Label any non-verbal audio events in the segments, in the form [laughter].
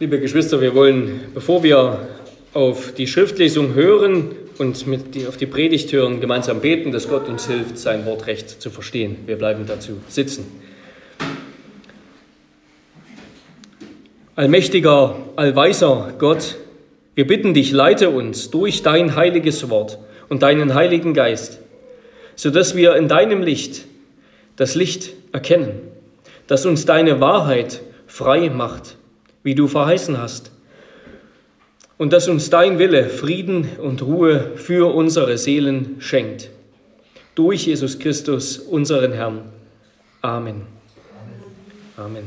Liebe Geschwister, wir wollen, bevor wir auf die Schriftlesung hören und mit die, auf die Predigt hören, gemeinsam beten, dass Gott uns hilft, sein Wort recht zu verstehen. Wir bleiben dazu sitzen. Allmächtiger, allweiser Gott, wir bitten dich, leite uns durch dein heiliges Wort und deinen heiligen Geist, sodass wir in deinem Licht das Licht erkennen, das uns deine Wahrheit frei macht wie du verheißen hast. Und dass uns dein Wille Frieden und Ruhe für unsere Seelen schenkt. Durch Jesus Christus, unseren Herrn. Amen. Amen.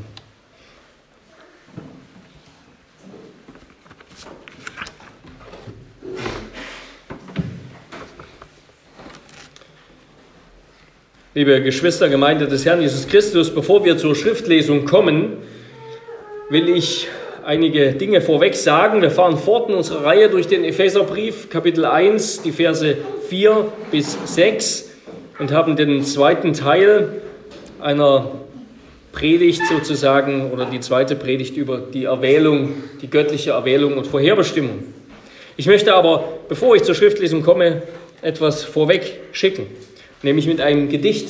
Liebe Geschwister, Gemeinde des Herrn Jesus Christus, bevor wir zur Schriftlesung kommen, will ich einige Dinge vorweg sagen. Wir fahren fort in unserer Reihe durch den Epheserbrief, Kapitel 1, die Verse 4 bis 6 und haben den zweiten Teil einer Predigt sozusagen oder die zweite Predigt über die Erwählung, die göttliche Erwählung und Vorherbestimmung. Ich möchte aber, bevor ich zur Schriftlesung komme, etwas vorweg schicken, nämlich mit einem Gedicht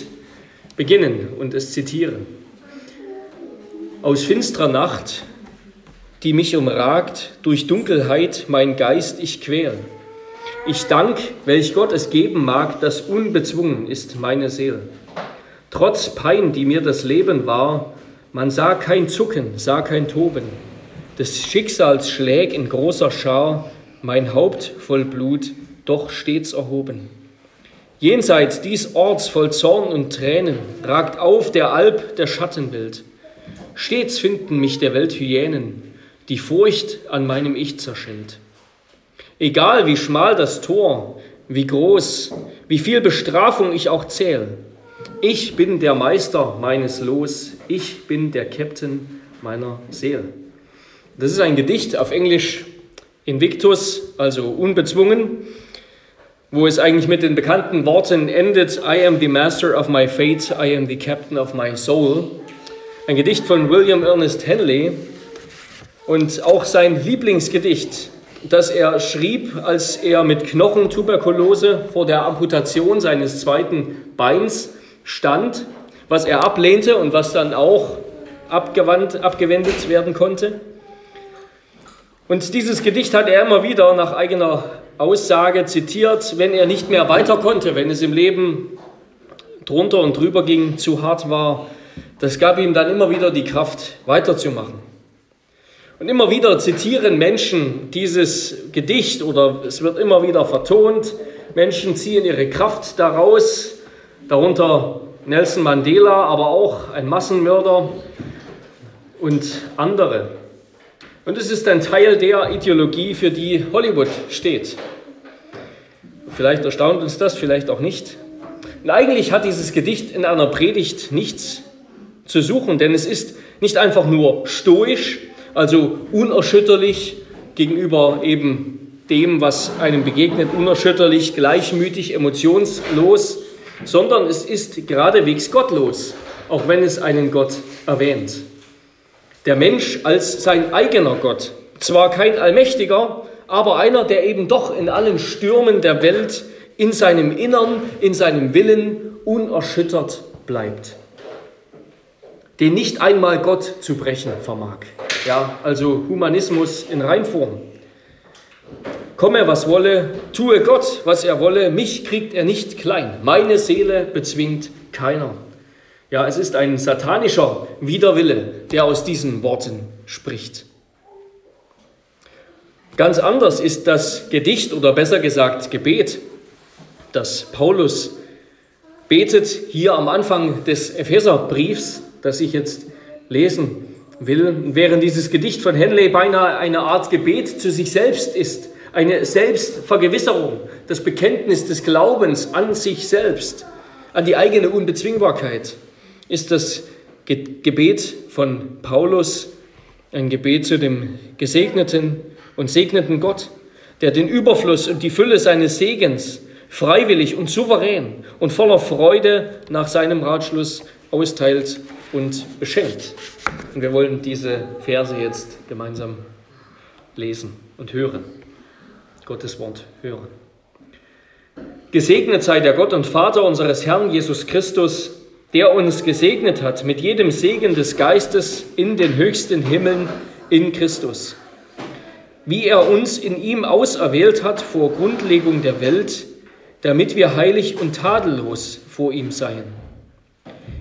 beginnen und es zitieren aus finstrer Nacht, die mich umragt, durch Dunkelheit mein Geist ich quäl. Ich dank, welch Gott es geben mag, das unbezwungen ist meine Seele. Trotz Pein, die mir das Leben war, man sah kein Zucken, sah kein Toben. Des Schicksals Schläg in großer Schar, mein Haupt voll Blut, doch stets erhoben. Jenseits dies Orts voll Zorn und Tränen ragt auf der Alp der Schattenbild. Stets finden mich der Welt Hyänen, die Furcht an meinem Ich zerschellt. Egal wie schmal das Tor, wie groß, wie viel Bestrafung ich auch zähl, ich bin der Meister meines Los, ich bin der Captain meiner Seele. Das ist ein Gedicht auf Englisch Invictus, also unbezwungen, wo es eigentlich mit den bekannten Worten endet, I am the master of my fate, I am the captain of my soul. Ein Gedicht von William Ernest Henley und auch sein Lieblingsgedicht, das er schrieb, als er mit Knochentuberkulose vor der Amputation seines zweiten Beins stand, was er ablehnte und was dann auch abgewandt, abgewendet werden konnte. Und dieses Gedicht hat er immer wieder nach eigener Aussage zitiert, wenn er nicht mehr weiter konnte, wenn es im Leben drunter und drüber ging, zu hart war, das gab ihm dann immer wieder die Kraft, weiterzumachen. Und immer wieder zitieren Menschen dieses Gedicht oder es wird immer wieder vertont. Menschen ziehen ihre Kraft daraus, darunter Nelson Mandela, aber auch ein Massenmörder und andere. Und es ist ein Teil der Ideologie, für die Hollywood steht. Vielleicht erstaunt uns das, vielleicht auch nicht. Und eigentlich hat dieses Gedicht in einer Predigt nichts zu suchen, denn es ist nicht einfach nur stoisch, also unerschütterlich gegenüber eben dem, was einem begegnet, unerschütterlich, gleichmütig, emotionslos, sondern es ist geradewegs gottlos, auch wenn es einen Gott erwähnt. Der Mensch als sein eigener Gott, zwar kein allmächtiger, aber einer, der eben doch in allen Stürmen der Welt in seinem Innern, in seinem Willen unerschüttert bleibt den nicht einmal Gott zu brechen vermag. Ja, also Humanismus in Reinform. Komme, was wolle, tue Gott, was er wolle, mich kriegt er nicht klein, meine Seele bezwingt keiner. Ja, es ist ein satanischer Widerwille, der aus diesen Worten spricht. Ganz anders ist das Gedicht oder besser gesagt Gebet, das Paulus betet hier am Anfang des Epheserbriefs das ich jetzt lesen will, während dieses Gedicht von Henley beinahe eine Art Gebet zu sich selbst ist, eine Selbstvergewisserung, das Bekenntnis des Glaubens an sich selbst, an die eigene Unbezwingbarkeit, ist das Gebet von Paulus ein Gebet zu dem gesegneten und segneten Gott, der den Überfluss und die Fülle seines Segens freiwillig und souverän und voller Freude nach seinem Ratschluss austeilt und beschenkt. Und wir wollen diese Verse jetzt gemeinsam lesen und hören. Gottes Wort hören. Gesegnet sei der Gott und Vater unseres Herrn Jesus Christus, der uns gesegnet hat mit jedem Segen des Geistes in den höchsten Himmeln in Christus. Wie er uns in ihm auserwählt hat vor Grundlegung der Welt, damit wir heilig und tadellos vor ihm seien.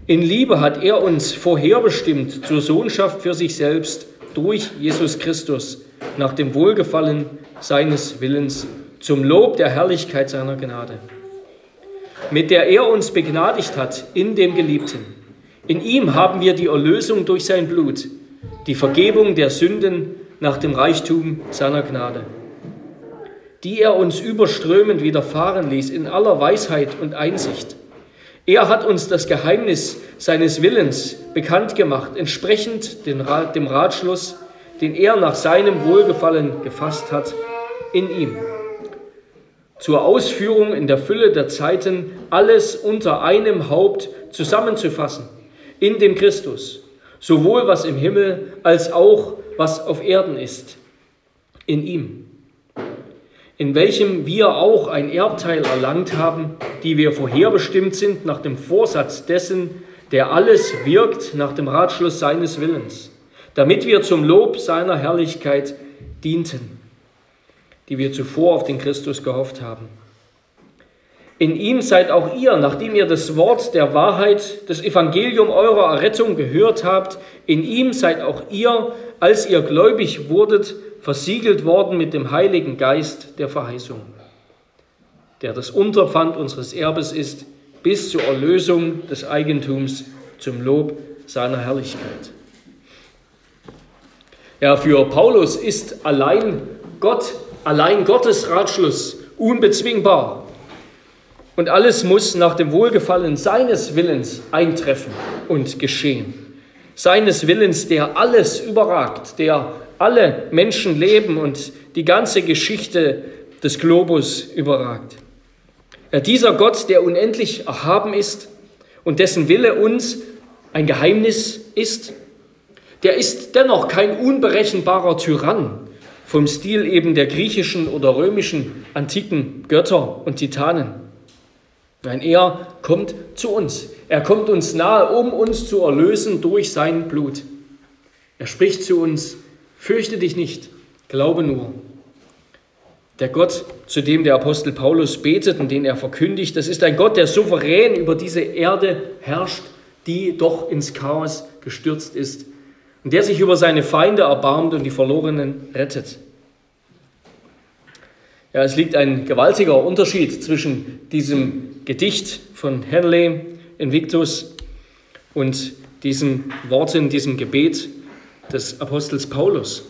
In Liebe hat er uns vorherbestimmt zur Sohnschaft für sich selbst durch Jesus Christus nach dem Wohlgefallen seines Willens zum Lob der Herrlichkeit seiner Gnade, mit der er uns begnadigt hat in dem Geliebten. In ihm haben wir die Erlösung durch sein Blut, die Vergebung der Sünden nach dem Reichtum seiner Gnade die er uns überströmend widerfahren ließ in aller Weisheit und Einsicht. Er hat uns das Geheimnis seines Willens bekannt gemacht, entsprechend dem Ratschluss, den er nach seinem Wohlgefallen gefasst hat, in ihm. Zur Ausführung in der Fülle der Zeiten alles unter einem Haupt zusammenzufassen, in dem Christus, sowohl was im Himmel als auch was auf Erden ist, in ihm in welchem wir auch ein Erbteil erlangt haben, die wir vorherbestimmt sind nach dem Vorsatz dessen, der alles wirkt nach dem Ratschluss seines Willens, damit wir zum Lob seiner Herrlichkeit dienten, die wir zuvor auf den Christus gehofft haben. In ihm seid auch ihr, nachdem ihr das Wort der Wahrheit, das Evangelium eurer Errettung gehört habt, in ihm seid auch ihr, als ihr gläubig wurdet, versiegelt worden mit dem Heiligen Geist der Verheißung, der das Unterpfand unseres Erbes ist, bis zur Erlösung des Eigentums zum Lob seiner Herrlichkeit. Ja, für Paulus ist allein Gott, allein Gottes Ratschluss unbezwingbar. Und alles muss nach dem Wohlgefallen seines Willens eintreffen und geschehen. Seines Willens, der alles überragt, der alle Menschenleben und die ganze Geschichte des Globus überragt. Dieser Gott, der unendlich erhaben ist und dessen Wille uns ein Geheimnis ist, der ist dennoch kein unberechenbarer Tyrann vom Stil eben der griechischen oder römischen antiken Götter und Titanen. Nein, er kommt zu uns. Er kommt uns nahe, um uns zu erlösen durch sein Blut. Er spricht zu uns, Fürchte dich nicht, glaube nur. Der Gott, zu dem der Apostel Paulus betet und den er verkündigt, das ist ein Gott, der souverän über diese Erde herrscht, die doch ins Chaos gestürzt ist und der sich über seine Feinde erbarmt und die Verlorenen rettet. Ja, es liegt ein gewaltiger Unterschied zwischen diesem Gedicht von Henley Invictus und diesen Worten, diesem Gebet des Apostels Paulus.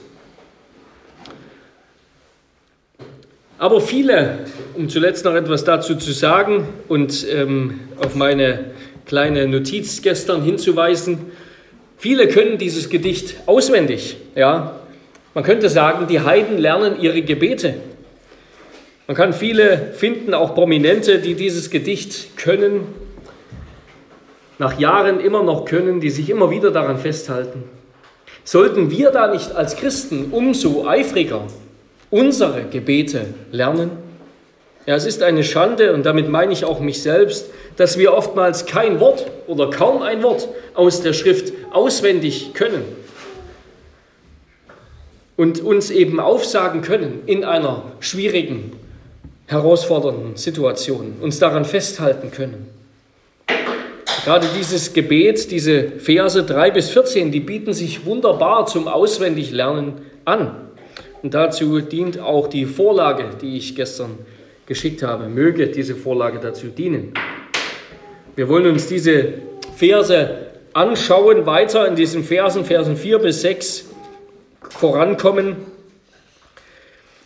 Aber viele, um zuletzt noch etwas dazu zu sagen und ähm, auf meine kleine Notiz gestern hinzuweisen, viele können dieses Gedicht auswendig. Ja? Man könnte sagen, die Heiden lernen ihre Gebete. Man kann viele finden, auch Prominente, die dieses Gedicht können, nach Jahren immer noch können, die sich immer wieder daran festhalten. Sollten wir da nicht als Christen umso eifriger unsere Gebete lernen? Ja, es ist eine Schande, und damit meine ich auch mich selbst, dass wir oftmals kein Wort oder kaum ein Wort aus der Schrift auswendig können und uns eben aufsagen können in einer schwierigen, herausfordernden Situation, uns daran festhalten können. Gerade dieses Gebet, diese Verse 3 bis 14, die bieten sich wunderbar zum Auswendiglernen an. Und dazu dient auch die Vorlage, die ich gestern geschickt habe. Möge diese Vorlage dazu dienen. Wir wollen uns diese Verse anschauen, weiter in diesen Versen, Versen 4 bis 6 vorankommen.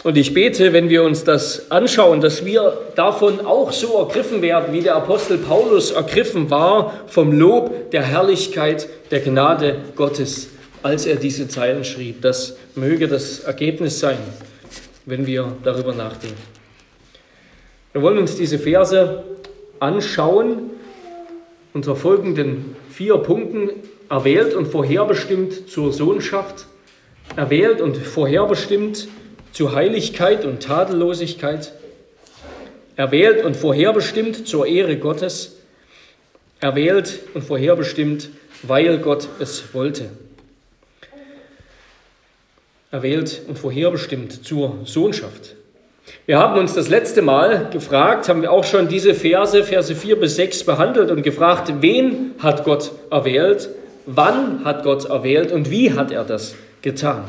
Und ich bete, wenn wir uns das anschauen, dass wir davon auch so ergriffen werden, wie der Apostel Paulus ergriffen war vom Lob der Herrlichkeit der Gnade Gottes, als er diese Zeilen schrieb. Das möge das Ergebnis sein, wenn wir darüber nachdenken. Wir wollen uns diese Verse anschauen unter folgenden vier Punkten. erwählt und vorherbestimmt zur Sohnschaft, erwählt und vorherbestimmt zur Heiligkeit und Tadellosigkeit, erwählt und vorherbestimmt zur Ehre Gottes, erwählt und vorherbestimmt, weil Gott es wollte. Erwählt und vorherbestimmt zur Sohnschaft. Wir haben uns das letzte Mal gefragt, haben wir auch schon diese Verse, Verse 4 bis 6 behandelt und gefragt, wen hat Gott erwählt, wann hat Gott erwählt und wie hat er das getan.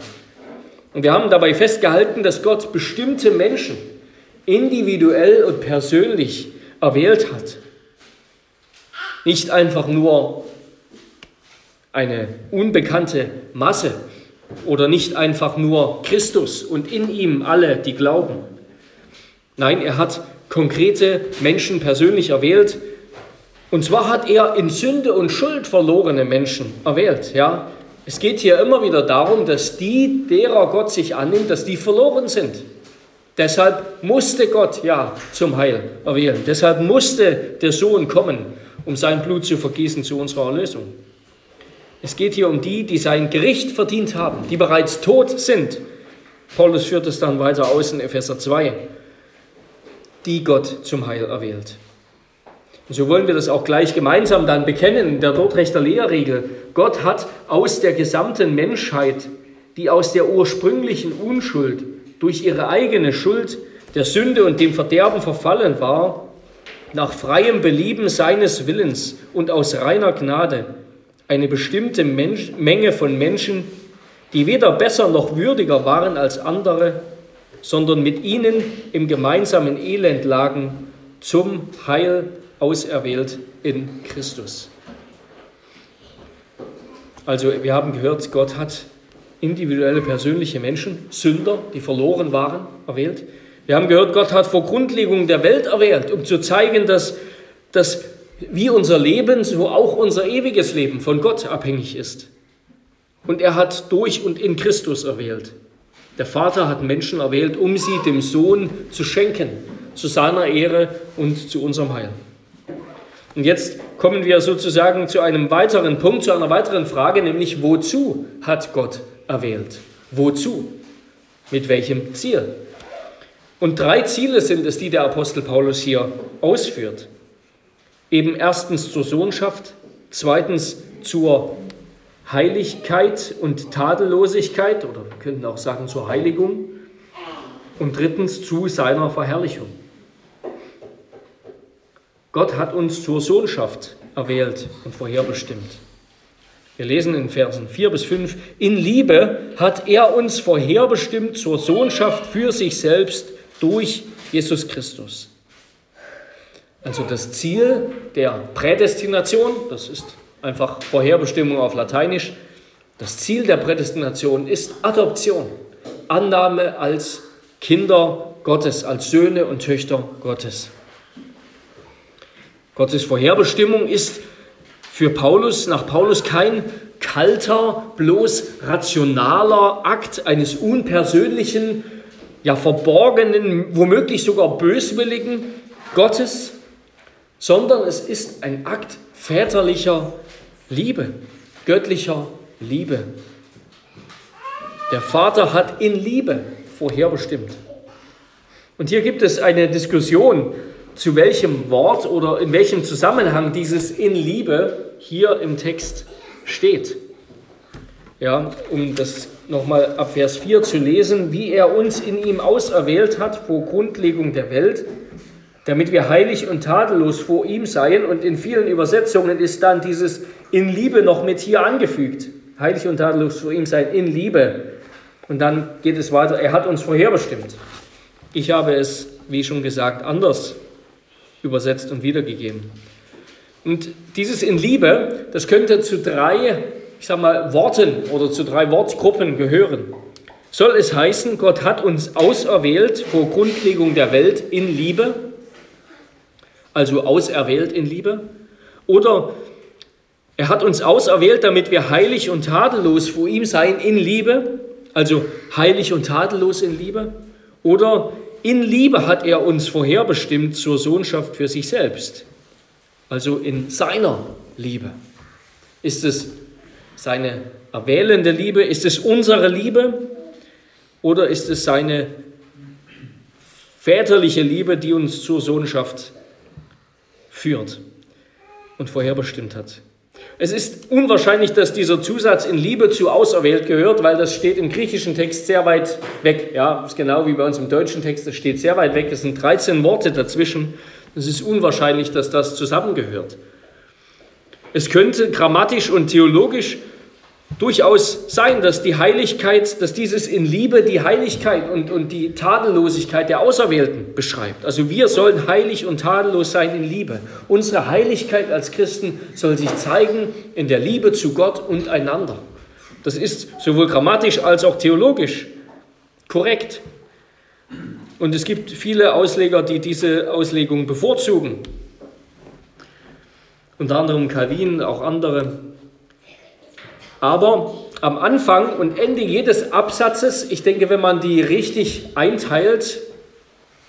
Und wir haben dabei festgehalten, dass Gott bestimmte Menschen individuell und persönlich erwählt hat. Nicht einfach nur eine unbekannte Masse oder nicht einfach nur Christus und in ihm alle, die glauben. Nein, er hat konkrete Menschen persönlich erwählt. Und zwar hat er in Sünde und Schuld verlorene Menschen erwählt. Ja? Es geht hier immer wieder darum, dass die, derer Gott sich annimmt, dass die verloren sind. Deshalb musste Gott ja zum Heil erwählen. Deshalb musste der Sohn kommen, um sein Blut zu vergießen zu unserer Erlösung. Es geht hier um die, die sein Gericht verdient haben, die bereits tot sind. Paulus führt es dann weiter aus in Epheser 2 die Gott zum Heil erwählt. Und so wollen wir das auch gleich gemeinsam dann bekennen in der Dortrechter Lehrregel. Gott hat aus der gesamten Menschheit, die aus der ursprünglichen Unschuld durch ihre eigene Schuld der Sünde und dem Verderben verfallen war, nach freiem Belieben seines Willens und aus reiner Gnade eine bestimmte Mensch, Menge von Menschen, die weder besser noch würdiger waren als andere, sondern mit ihnen im gemeinsamen Elend lagen, zum Heil auserwählt in Christus. Also wir haben gehört, Gott hat individuelle persönliche Menschen, Sünder, die verloren waren, erwählt. Wir haben gehört, Gott hat vor Grundlegung der Welt erwählt, um zu zeigen, dass, dass wie unser Leben, so auch unser ewiges Leben von Gott abhängig ist. Und er hat durch und in Christus erwählt. Der Vater hat Menschen erwählt, um sie dem Sohn zu schenken, zu seiner Ehre und zu unserem Heil. Und jetzt kommen wir sozusagen zu einem weiteren Punkt, zu einer weiteren Frage, nämlich wozu hat Gott erwählt? Wozu? Mit welchem Ziel? Und drei Ziele sind es, die der Apostel Paulus hier ausführt. Eben erstens zur Sohnschaft, zweitens zur Heiligkeit und Tadellosigkeit oder wir könnten auch sagen zur Heiligung und drittens zu seiner Verherrlichung. Gott hat uns zur Sohnschaft erwählt und vorherbestimmt. Wir lesen in Versen 4 bis 5, in Liebe hat er uns vorherbestimmt zur Sohnschaft für sich selbst durch Jesus Christus. Also das Ziel der Prädestination, das ist einfach Vorherbestimmung auf Lateinisch. Das Ziel der Prädestination ist Adoption, Annahme als Kinder Gottes, als Söhne und Töchter Gottes. Gottes Vorherbestimmung ist für Paulus, nach Paulus kein kalter, bloß rationaler Akt eines unpersönlichen, ja verborgenen, womöglich sogar böswilligen Gottes, sondern es ist ein Akt väterlicher Liebe, göttlicher Liebe. Der Vater hat in Liebe vorherbestimmt. Und hier gibt es eine Diskussion, zu welchem Wort oder in welchem Zusammenhang dieses in Liebe hier im Text steht. Ja, um das nochmal ab Vers 4 zu lesen, wie er uns in ihm auserwählt hat vor Grundlegung der Welt, damit wir heilig und tadellos vor ihm seien. Und in vielen Übersetzungen ist dann dieses in Liebe noch mit hier angefügt. Heilig und tadellos vor ihm sein in Liebe. Und dann geht es weiter. Er hat uns vorherbestimmt. Ich habe es, wie schon gesagt, anders übersetzt und wiedergegeben. Und dieses in Liebe, das könnte zu drei, ich sag mal, Worten oder zu drei Wortgruppen gehören. Soll es heißen, Gott hat uns auserwählt vor Grundlegung der Welt in Liebe? also auserwählt in Liebe? Oder er hat uns auserwählt, damit wir heilig und tadellos vor ihm seien in Liebe, also heilig und tadellos in Liebe? Oder in Liebe hat er uns vorherbestimmt zur Sohnschaft für sich selbst, also in seiner Liebe? Ist es seine erwählende Liebe? Ist es unsere Liebe? Oder ist es seine väterliche Liebe, die uns zur Sohnschaft führt und vorherbestimmt hat? Es ist unwahrscheinlich, dass dieser Zusatz in Liebe zu auserwählt gehört, weil das steht im griechischen Text sehr weit weg. Ja, ist genau wie bei uns im deutschen Text, das steht sehr weit weg. Es sind 13 Worte dazwischen. Es ist unwahrscheinlich, dass das zusammengehört. Es könnte grammatisch und theologisch durchaus sein, dass die Heiligkeit, dass dieses in Liebe die Heiligkeit und, und die Tadellosigkeit der Auserwählten beschreibt. Also wir sollen heilig und tadellos sein in Liebe. Unsere Heiligkeit als Christen soll sich zeigen in der Liebe zu Gott und einander. Das ist sowohl grammatisch als auch theologisch korrekt. Und es gibt viele Ausleger, die diese Auslegung bevorzugen. Unter anderem Calvin, auch andere. Aber am Anfang und Ende jedes Absatzes, ich denke, wenn man die richtig einteilt,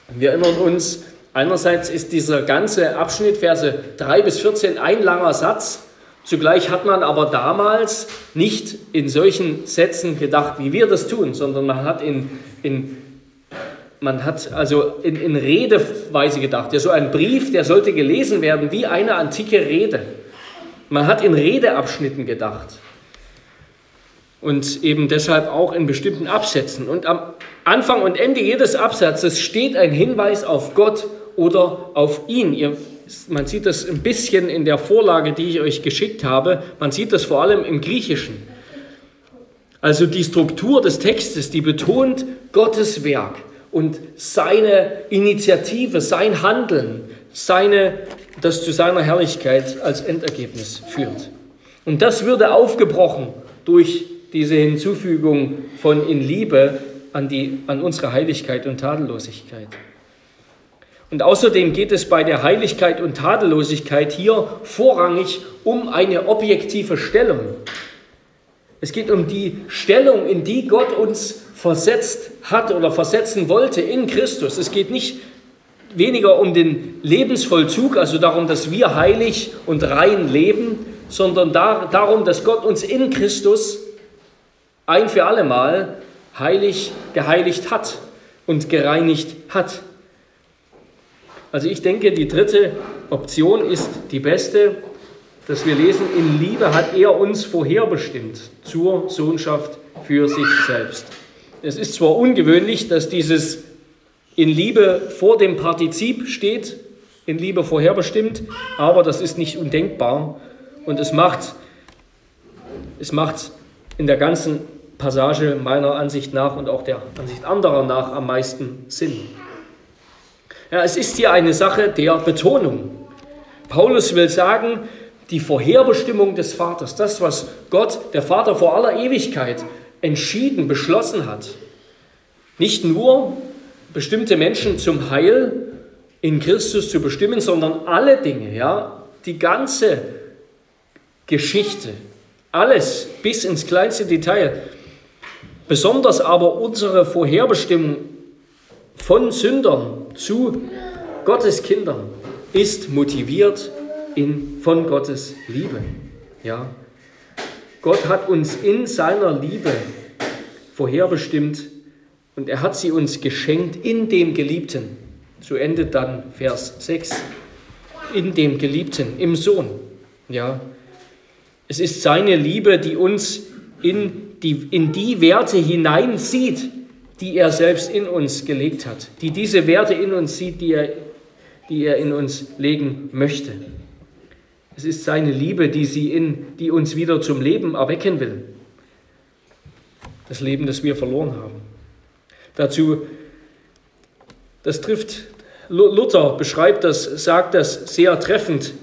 wir erinnern uns, einerseits ist dieser ganze Abschnitt, Verse 3 bis 14, ein langer Satz. Zugleich hat man aber damals nicht in solchen Sätzen gedacht, wie wir das tun, sondern man hat in, in man hat also in, in Redeweise gedacht. Ja, so ein Brief, der sollte gelesen werden wie eine antike Rede. Man hat in Redeabschnitten gedacht und eben deshalb auch in bestimmten Absätzen. Und am Anfang und Ende jedes Absatzes steht ein Hinweis auf Gott oder auf ihn. Ihr, man sieht das ein bisschen in der Vorlage, die ich euch geschickt habe. Man sieht das vor allem im Griechischen. Also die Struktur des Textes, die betont Gottes Werk und seine Initiative, sein Handeln, seine, das zu seiner Herrlichkeit als Endergebnis führt. Und das würde aufgebrochen durch diese Hinzufügung von in Liebe an, die, an unsere Heiligkeit und Tadellosigkeit. Und außerdem geht es bei der Heiligkeit und Tadellosigkeit hier vorrangig um eine objektive Stellung. Es geht um die Stellung, in die Gott uns versetzt hat oder versetzen wollte in Christus. Es geht nicht weniger um den Lebensvollzug, also darum, dass wir heilig und rein leben, sondern darum, dass Gott uns in Christus ein für alle Mal heilig geheiligt hat und gereinigt hat. Also ich denke, die dritte Option ist die beste, dass wir lesen, in Liebe hat er uns vorherbestimmt zur Sohnschaft für sich selbst. Es ist zwar ungewöhnlich, dass dieses in Liebe vor dem Partizip steht, in Liebe vorherbestimmt, aber das ist nicht undenkbar und es macht, es macht in der ganzen Passage meiner Ansicht nach und auch der Ansicht anderer nach am meisten Sinn. Ja, es ist hier eine Sache der Betonung. Paulus will sagen, die Vorherbestimmung des Vaters, das, was Gott, der Vater vor aller Ewigkeit, entschieden, beschlossen hat, nicht nur bestimmte Menschen zum Heil in Christus zu bestimmen, sondern alle Dinge, ja, die ganze Geschichte, alles bis ins kleinste Detail, besonders aber unsere Vorherbestimmung von Sündern zu Gottes Kindern ist motiviert in, von Gottes Liebe. Ja. Gott hat uns in seiner Liebe vorherbestimmt und er hat sie uns geschenkt in dem Geliebten. So endet dann Vers 6. In dem Geliebten, im Sohn. Ja. Es ist seine Liebe, die uns in die, in die Werte hineinsieht, die er selbst in uns gelegt hat. Die diese Werte in uns sieht, die er, die er in uns legen möchte. Es ist seine Liebe, die, sie in, die uns wieder zum Leben erwecken will. Das Leben, das wir verloren haben. Dazu, das trifft, Luther beschreibt das, sagt das sehr treffend,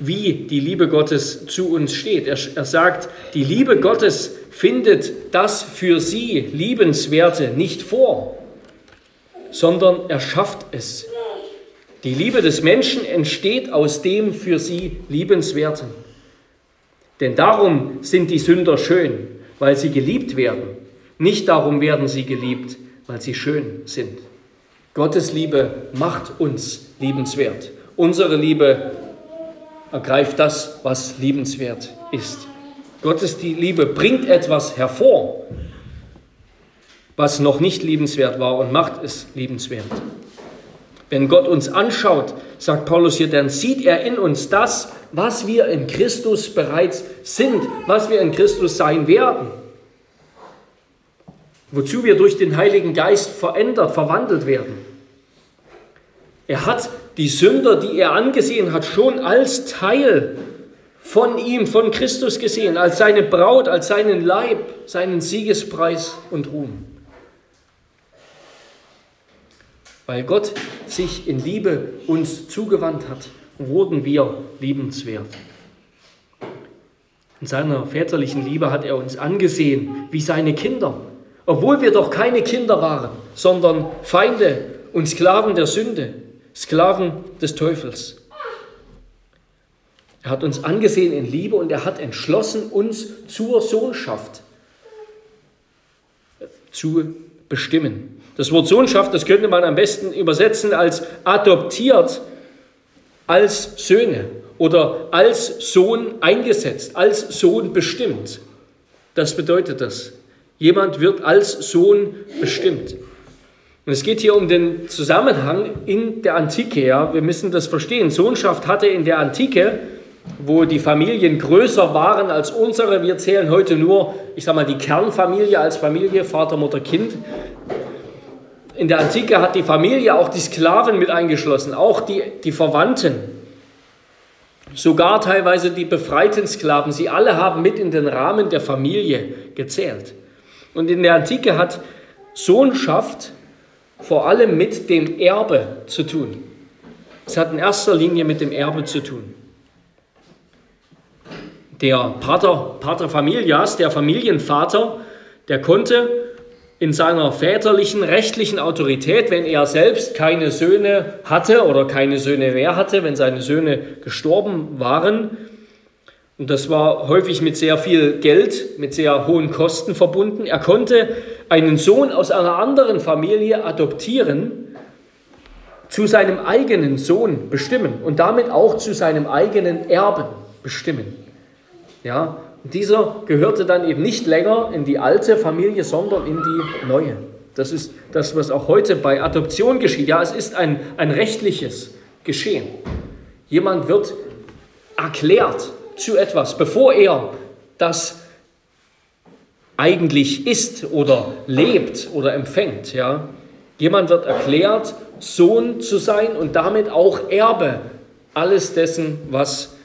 wie die Liebe Gottes zu uns steht. Er, er sagt, die Liebe Gottes findet das für sie Liebenswerte nicht vor, sondern er schafft es. Die Liebe des Menschen entsteht aus dem für sie Liebenswerten. Denn darum sind die Sünder schön, weil sie geliebt werden. Nicht darum werden sie geliebt, weil sie schön sind. Gottes Liebe macht uns liebenswert. Unsere Liebe ergreift das, was liebenswert ist. Gottes Liebe bringt etwas hervor, was noch nicht liebenswert war und macht es liebenswert. Wenn Gott uns anschaut, sagt Paulus hier, dann sieht er in uns das, was wir in Christus bereits sind, was wir in Christus sein werden. Wozu wir durch den Heiligen Geist verändert, verwandelt werden. Er hat die Sünder, die er angesehen hat, schon als Teil von ihm, von Christus gesehen, als seine Braut, als seinen Leib, seinen Siegespreis und Ruhm. Weil Gott sich in Liebe uns zugewandt hat, wurden wir liebenswert. In seiner väterlichen Liebe hat er uns angesehen wie seine Kinder, obwohl wir doch keine Kinder waren, sondern Feinde und Sklaven der Sünde, Sklaven des Teufels. Er hat uns angesehen in Liebe und er hat entschlossen, uns zur Sohnschaft zu bestimmen. Das Wort Sohnschaft, das könnte man am besten übersetzen als adoptiert, als Söhne oder als Sohn eingesetzt, als Sohn bestimmt. Das bedeutet das. Jemand wird als Sohn bestimmt. Und es geht hier um den Zusammenhang in der Antike. Ja. Wir müssen das verstehen. Sohnschaft hatte in der Antike wo die Familien größer waren als unsere. Wir zählen heute nur, ich sage mal, die Kernfamilie als Familie, Vater, Mutter, Kind. In der Antike hat die Familie auch die Sklaven mit eingeschlossen, auch die, die Verwandten, sogar teilweise die befreiten Sklaven. Sie alle haben mit in den Rahmen der Familie gezählt. Und in der Antike hat Sohnschaft vor allem mit dem Erbe zu tun. Es hat in erster Linie mit dem Erbe zu tun. Der Pater, Pater Familias, der Familienvater, der konnte in seiner väterlichen rechtlichen Autorität, wenn er selbst keine Söhne hatte oder keine Söhne mehr hatte, wenn seine Söhne gestorben waren, und das war häufig mit sehr viel Geld, mit sehr hohen Kosten verbunden, er konnte einen Sohn aus einer anderen Familie adoptieren, zu seinem eigenen Sohn bestimmen und damit auch zu seinem eigenen Erben bestimmen. Ja, dieser gehörte dann eben nicht länger in die alte Familie, sondern in die neue. Das ist das, was auch heute bei Adoption geschieht. Ja, es ist ein, ein rechtliches Geschehen. Jemand wird erklärt zu etwas, bevor er das eigentlich ist oder lebt oder empfängt. Ja. Jemand wird erklärt, Sohn zu sein und damit auch Erbe alles dessen, was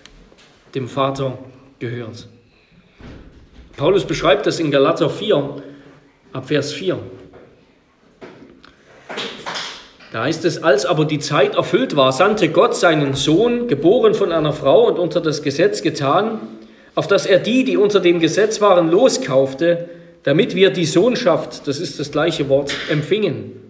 dem Vater gehört. Paulus beschreibt das in Galater 4, ab Vers 4. Da heißt es, als aber die Zeit erfüllt war, sandte Gott seinen Sohn, geboren von einer Frau und unter das Gesetz getan, auf dass er die, die unter dem Gesetz waren, loskaufte, damit wir die Sohnschaft, das ist das gleiche Wort, empfingen.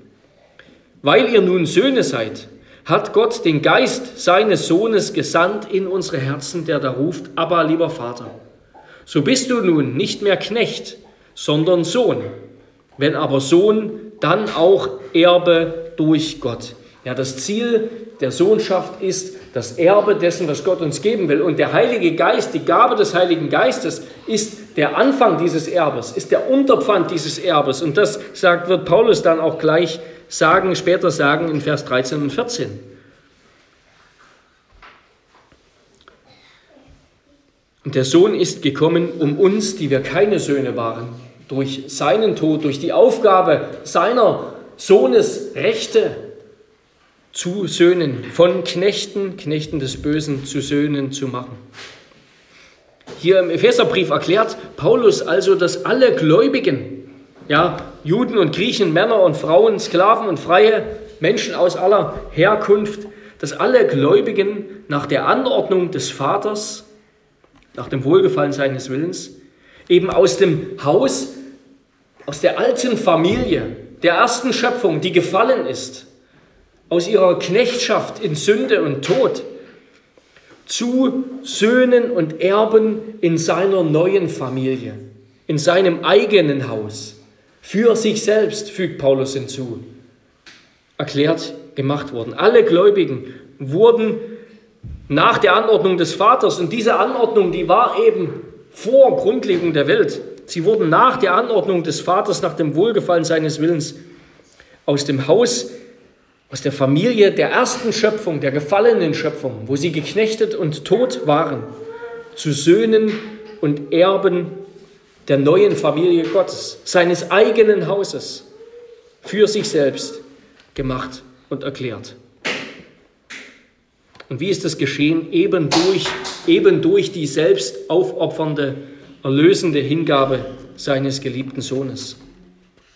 Weil ihr nun Söhne seid, hat Gott den Geist seines Sohnes gesandt in unsere Herzen, der da ruft, aber lieber Vater. So bist du nun nicht mehr Knecht, sondern Sohn. Wenn aber Sohn, dann auch Erbe durch Gott. Ja, das Ziel der Sohnschaft ist das Erbe dessen, was Gott uns geben will. Und der Heilige Geist, die Gabe des Heiligen Geistes, ist der Anfang dieses Erbes, ist der Unterpfand dieses Erbes. Und das sagt, wird Paulus dann auch gleich sagen, später sagen in Vers 13 und 14. Und der Sohn ist gekommen, um uns, die wir keine Söhne waren, durch seinen Tod, durch die Aufgabe seiner Sohnesrechte zu Söhnen, von Knechten, Knechten des Bösen zu Söhnen zu machen. Hier im Epheserbrief erklärt Paulus also, dass alle Gläubigen, ja, Juden und Griechen, Männer und Frauen, Sklaven und freie Menschen aus aller Herkunft, dass alle Gläubigen nach der Anordnung des Vaters, nach dem Wohlgefallen seines Willens, eben aus dem Haus, aus der alten Familie, der ersten Schöpfung, die gefallen ist, aus ihrer Knechtschaft in Sünde und Tod, zu Söhnen und Erben in seiner neuen Familie, in seinem eigenen Haus, für sich selbst, fügt Paulus hinzu, erklärt gemacht worden. Alle Gläubigen wurden nach der Anordnung des Vaters. Und diese Anordnung, die war eben vor Grundlegung der Welt. Sie wurden nach der Anordnung des Vaters, nach dem Wohlgefallen seines Willens, aus dem Haus, aus der Familie der ersten Schöpfung, der gefallenen Schöpfung, wo sie geknechtet und tot waren, zu Söhnen und Erben der neuen Familie Gottes, seines eigenen Hauses, für sich selbst gemacht und erklärt. Und wie ist das geschehen? Eben durch, eben durch die selbst aufopfernde, erlösende Hingabe seines geliebten Sohnes.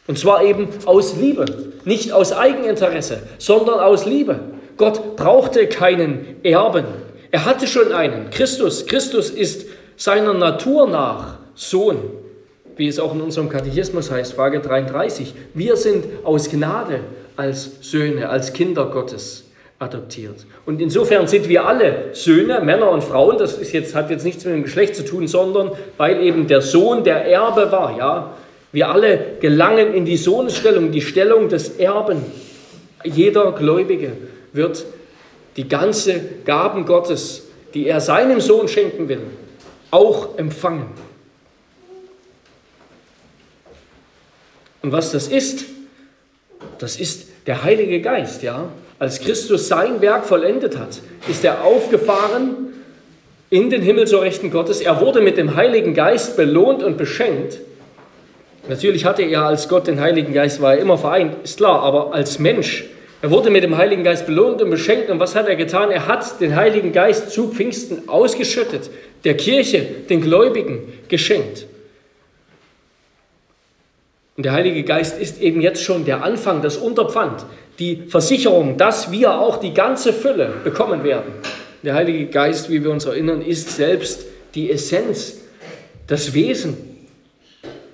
Und zwar eben aus Liebe, nicht aus Eigeninteresse, sondern aus Liebe. Gott brauchte keinen Erben. Er hatte schon einen, Christus. Christus ist seiner Natur nach Sohn, wie es auch in unserem Katechismus heißt, Frage 33. Wir sind aus Gnade als Söhne, als Kinder Gottes adoptiert. Und insofern sind wir alle Söhne, Männer und Frauen. Das ist jetzt, hat jetzt nichts mit dem Geschlecht zu tun, sondern weil eben der Sohn der Erbe war. Ja? Wir alle gelangen in die Sohnesstellung, die Stellung des Erben. Jeder Gläubige wird die ganze Gaben Gottes, die er seinem Sohn schenken will, auch empfangen. Und was das ist, das ist der Heilige Geist, ja. Als Christus sein Werk vollendet hat, ist er aufgefahren in den Himmel zur Rechten Gottes. Er wurde mit dem Heiligen Geist belohnt und beschenkt. Natürlich hatte er als Gott den Heiligen Geist, war er immer vereint, ist klar, aber als Mensch, er wurde mit dem Heiligen Geist belohnt und beschenkt. Und was hat er getan? Er hat den Heiligen Geist zu Pfingsten ausgeschüttet, der Kirche, den Gläubigen geschenkt. Und der Heilige Geist ist eben jetzt schon der Anfang, das Unterpfand, die Versicherung, dass wir auch die ganze Fülle bekommen werden. Der Heilige Geist, wie wir uns erinnern, ist selbst die Essenz, das Wesen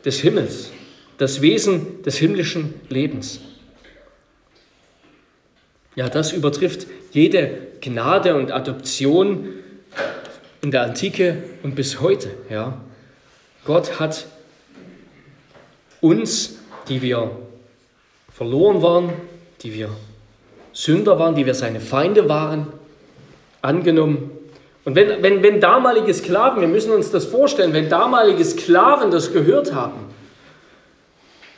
des Himmels, das Wesen des himmlischen Lebens. Ja, das übertrifft jede Gnade und Adoption in der Antike und bis heute. Ja. Gott hat uns, die wir verloren waren, die wir Sünder waren, die wir seine Feinde waren, angenommen. Und wenn, wenn, wenn damalige Sklaven, wir müssen uns das vorstellen, wenn damalige Sklaven das gehört haben,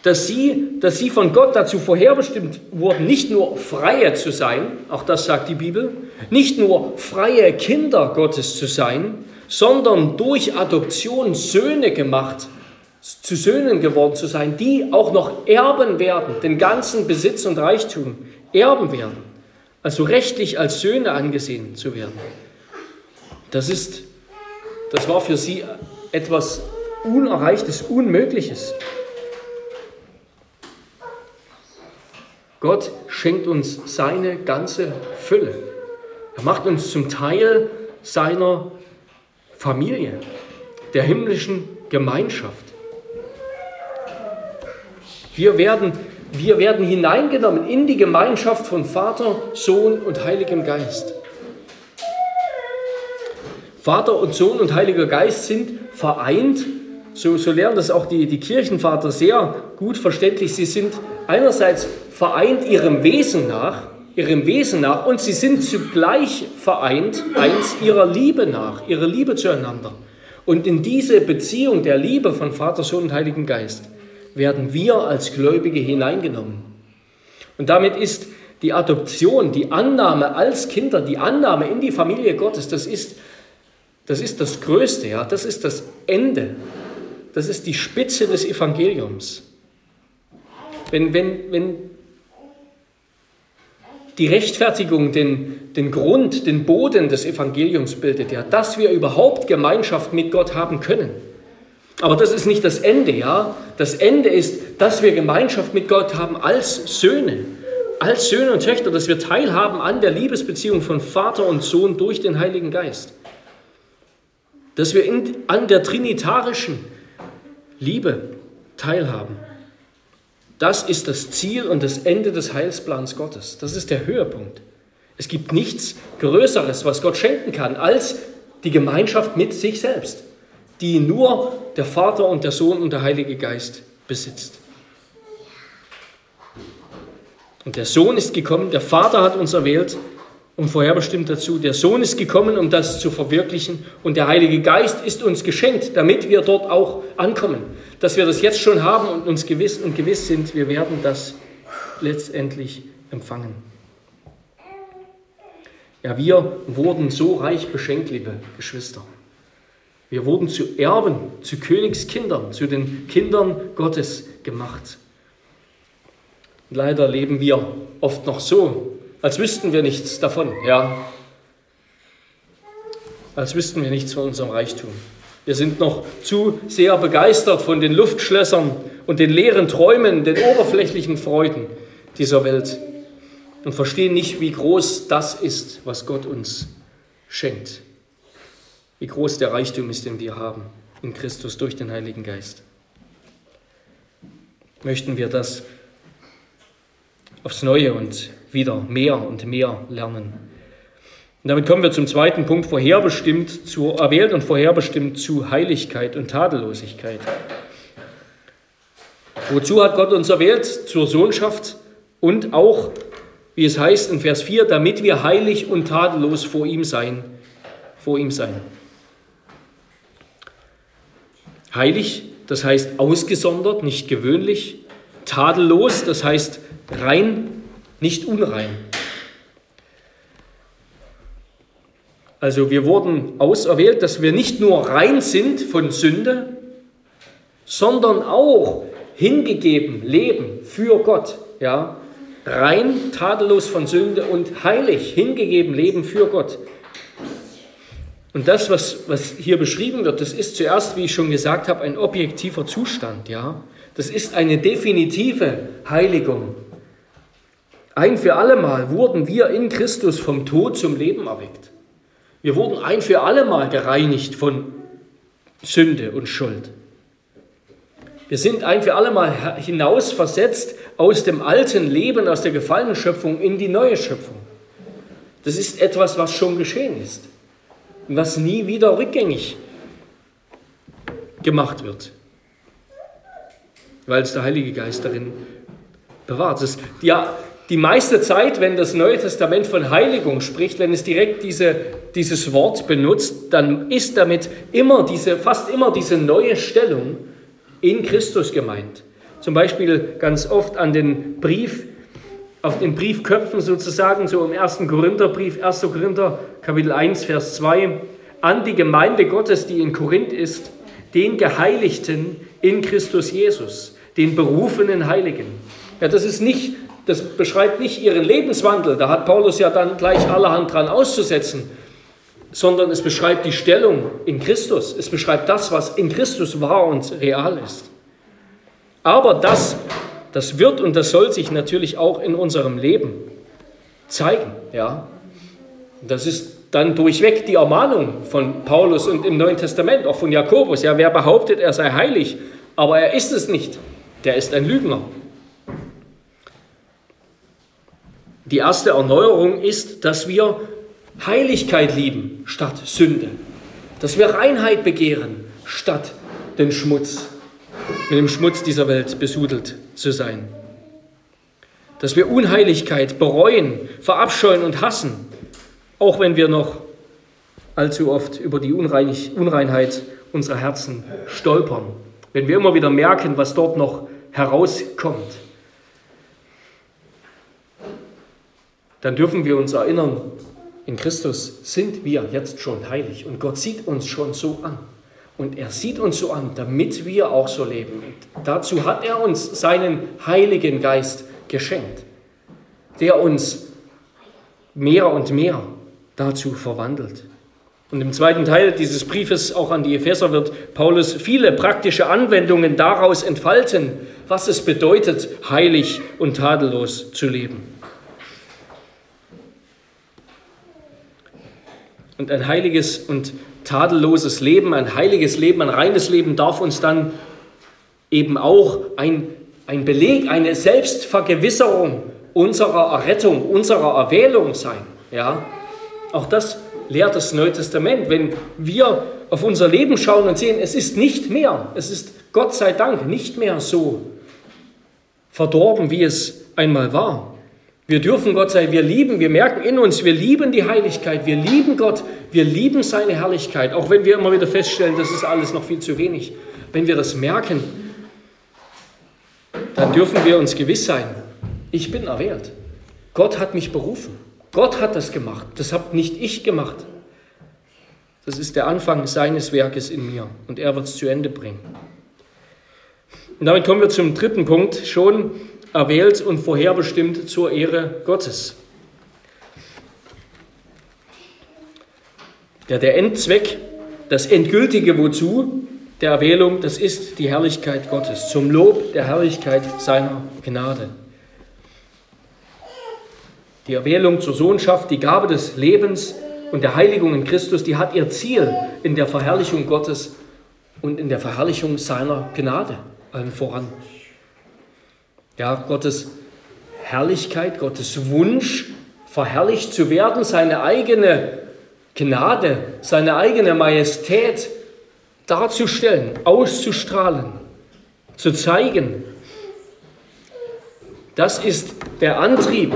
dass sie, dass sie von Gott dazu vorherbestimmt wurden, nicht nur freie zu sein, auch das sagt die Bibel, nicht nur freie Kinder Gottes zu sein, sondern durch Adoption Söhne gemacht zu Söhnen geworden zu sein, die auch noch erben werden, den ganzen Besitz und Reichtum erben werden, also rechtlich als Söhne angesehen zu werden. Das ist, das war für sie etwas Unerreichtes, Unmögliches. Gott schenkt uns seine ganze Fülle. Er macht uns zum Teil seiner Familie, der himmlischen Gemeinschaft. Wir werden, wir werden hineingenommen in die Gemeinschaft von Vater, Sohn und Heiligem Geist. Vater und Sohn und Heiliger Geist sind vereint. So, so lernen das auch die, die Kirchenvater sehr gut verständlich. Sie sind einerseits vereint ihrem Wesen nach, ihrem Wesen nach und sie sind zugleich vereint eins ihrer Liebe nach, ihrer Liebe zueinander. Und in diese Beziehung der Liebe von Vater, Sohn und Heiligen Geist werden wir als Gläubige hineingenommen. Und damit ist die Adoption, die Annahme als Kinder, die Annahme in die Familie Gottes, das ist das, ist das Größte, ja, das ist das Ende, das ist die Spitze des Evangeliums. Wenn, wenn, wenn die Rechtfertigung den, den Grund, den Boden des Evangeliums bildet, ja, dass wir überhaupt Gemeinschaft mit Gott haben können, aber das ist nicht das Ende, ja. Das Ende ist, dass wir Gemeinschaft mit Gott haben als Söhne, als Söhne und Töchter, dass wir teilhaben an der Liebesbeziehung von Vater und Sohn durch den Heiligen Geist. Dass wir in, an der trinitarischen Liebe teilhaben. Das ist das Ziel und das Ende des Heilsplans Gottes. Das ist der Höhepunkt. Es gibt nichts Größeres, was Gott schenken kann, als die Gemeinschaft mit sich selbst die nur der Vater und der Sohn und der Heilige Geist besitzt. Und der Sohn ist gekommen, der Vater hat uns erwählt, und vorherbestimmt dazu. Der Sohn ist gekommen, um das zu verwirklichen und der Heilige Geist ist uns geschenkt, damit wir dort auch ankommen. Dass wir das jetzt schon haben und uns gewiss und gewiss sind, wir werden das letztendlich empfangen. Ja, wir wurden so reich beschenkt, liebe Geschwister. Wir wurden zu Erben, zu Königskindern, zu den Kindern Gottes gemacht. Leider leben wir oft noch so, als wüssten wir nichts davon, ja. Als wüssten wir nichts von unserem Reichtum. Wir sind noch zu sehr begeistert von den Luftschlössern und den leeren Träumen, den oberflächlichen Freuden dieser Welt und verstehen nicht, wie groß das ist, was Gott uns schenkt. Wie groß der Reichtum ist, den wir haben in Christus durch den Heiligen Geist. Möchten wir das aufs Neue und wieder mehr und mehr lernen. Und damit kommen wir zum zweiten Punkt, vorherbestimmt zu, erwählt und vorherbestimmt zu Heiligkeit und Tadellosigkeit. Wozu hat Gott uns erwählt? Zur Sohnschaft und auch, wie es heißt in Vers 4, damit wir heilig und tadellos vor ihm sein. Vor ihm sein. Heilig, das heißt ausgesondert, nicht gewöhnlich. Tadellos, das heißt rein, nicht unrein. Also wir wurden auserwählt, dass wir nicht nur rein sind von Sünde, sondern auch hingegeben leben für Gott. Ja? Rein, tadellos von Sünde und heilig, hingegeben leben für Gott. Und das, was, was hier beschrieben wird, das ist zuerst, wie ich schon gesagt habe, ein objektiver Zustand. Ja? Das ist eine definitive Heiligung. Ein für allemal wurden wir in Christus vom Tod zum Leben erweckt. Wir wurden ein für allemal gereinigt von Sünde und Schuld. Wir sind ein für allemal hinausversetzt aus dem alten Leben, aus der gefallenen Schöpfung in die neue Schöpfung. Das ist etwas, was schon geschehen ist was nie wieder rückgängig gemacht wird, weil es der Heilige Geist darin bewahrt. Das, ja, die meiste Zeit, wenn das Neue Testament von Heiligung spricht, wenn es direkt diese, dieses Wort benutzt, dann ist damit immer diese, fast immer diese neue Stellung in Christus gemeint. Zum Beispiel ganz oft an den Brief, auf den Briefköpfen sozusagen, so im 1. Korintherbrief, 1. Korinther, Kapitel 1, Vers 2, an die Gemeinde Gottes, die in Korinth ist, den Geheiligten in Christus Jesus, den berufenen Heiligen. Ja, das ist nicht das beschreibt nicht ihren Lebenswandel, da hat Paulus ja dann gleich allerhand dran auszusetzen, sondern es beschreibt die Stellung in Christus. Es beschreibt das, was in Christus wahr und real ist. Aber das, das wird und das soll sich natürlich auch in unserem Leben zeigen. Ja? Das ist dann durchweg die Ermahnung von Paulus und im Neuen Testament, auch von Jakobus. Ja, wer behauptet, er sei heilig, aber er ist es nicht, der ist ein Lügner. Die erste Erneuerung ist, dass wir Heiligkeit lieben statt Sünde. Dass wir Reinheit begehren statt den Schmutz, mit dem Schmutz dieser Welt besudelt zu sein. Dass wir Unheiligkeit bereuen, verabscheuen und hassen, auch wenn wir noch allzu oft über die Unreinheit unserer Herzen stolpern. Wenn wir immer wieder merken, was dort noch herauskommt. dann dürfen wir uns erinnern, in Christus sind wir jetzt schon heilig und Gott sieht uns schon so an. Und er sieht uns so an, damit wir auch so leben. Und dazu hat er uns seinen Heiligen Geist geschenkt, der uns mehr und mehr dazu verwandelt. Und im zweiten Teil dieses Briefes auch an die Epheser wird Paulus viele praktische Anwendungen daraus entfalten, was es bedeutet, heilig und tadellos zu leben. Und ein heiliges und tadelloses Leben, ein heiliges Leben, ein reines Leben darf uns dann eben auch ein, ein Beleg, eine Selbstvergewisserung unserer Errettung, unserer Erwählung sein. Ja? Auch das lehrt das Neue Testament. Wenn wir auf unser Leben schauen und sehen, es ist nicht mehr, es ist Gott sei Dank nicht mehr so verdorben, wie es einmal war, Wir dürfen Gott sein, wir lieben, wir merken in uns, wir lieben die Heiligkeit, wir lieben Gott, wir lieben seine Herrlichkeit, auch wenn wir immer wieder feststellen, das ist alles noch viel zu wenig. Wenn wir das merken, dann dürfen wir uns gewiss sein, ich bin erwählt. Gott hat mich berufen. Gott hat das gemacht. Das habe nicht ich gemacht. Das ist der Anfang seines Werkes in mir und er wird es zu Ende bringen. Und damit kommen wir zum dritten Punkt, schon erwählt und vorherbestimmt zur Ehre Gottes. Ja, der Endzweck, das endgültige Wozu der Erwählung, das ist die Herrlichkeit Gottes, zum Lob der Herrlichkeit seiner Gnade. Die Erwählung zur Sohnschaft, die Gabe des Lebens und der Heiligung in Christus, die hat ihr Ziel in der Verherrlichung Gottes und in der Verherrlichung seiner Gnade allen voran. Ja, Gottes Herrlichkeit, Gottes Wunsch, verherrlicht zu werden, seine eigene Gnade, seine eigene Majestät darzustellen, auszustrahlen, zu zeigen. Das ist der Antrieb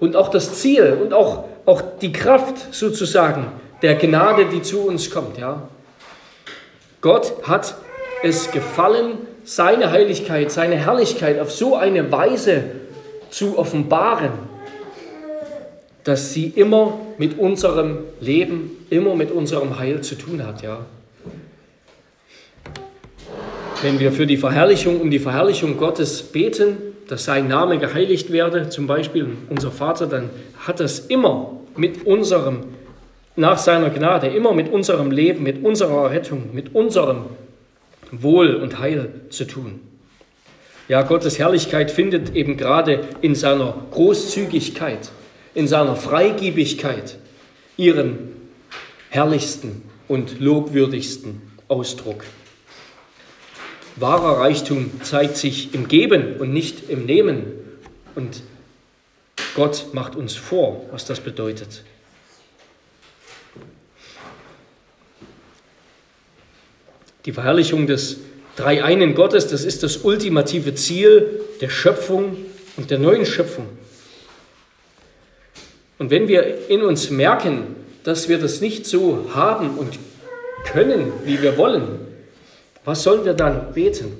und auch das Ziel und auch, auch die Kraft sozusagen der Gnade, die zu uns kommt. Ja. Gott hat es gefallen, seine Heiligkeit, seine Herrlichkeit auf so eine Weise zu offenbaren, dass sie immer mit unserem Leben, immer mit unserem Heil zu tun hat, ja. Wenn wir für die Verherrlichung, um die Verherrlichung Gottes beten, dass sein Name geheiligt werde, zum Beispiel unser Vater, dann hat das immer mit unserem, nach seiner Gnade, immer mit unserem Leben, mit unserer Rettung, mit unserem Wohl und Heil zu tun. Ja, Gottes Herrlichkeit findet eben gerade in seiner Großzügigkeit, in seiner Freigiebigkeit ihren herrlichsten und lobwürdigsten Ausdruck. Wahrer Reichtum zeigt sich im Geben und nicht im Nehmen. Und Gott macht uns vor, was das bedeutet. Die Verherrlichung des Dreieinen Gottes, das ist das ultimative Ziel der Schöpfung und der neuen Schöpfung. Und wenn wir in uns merken, dass wir das nicht so haben und können, wie wir wollen, was sollen wir dann beten?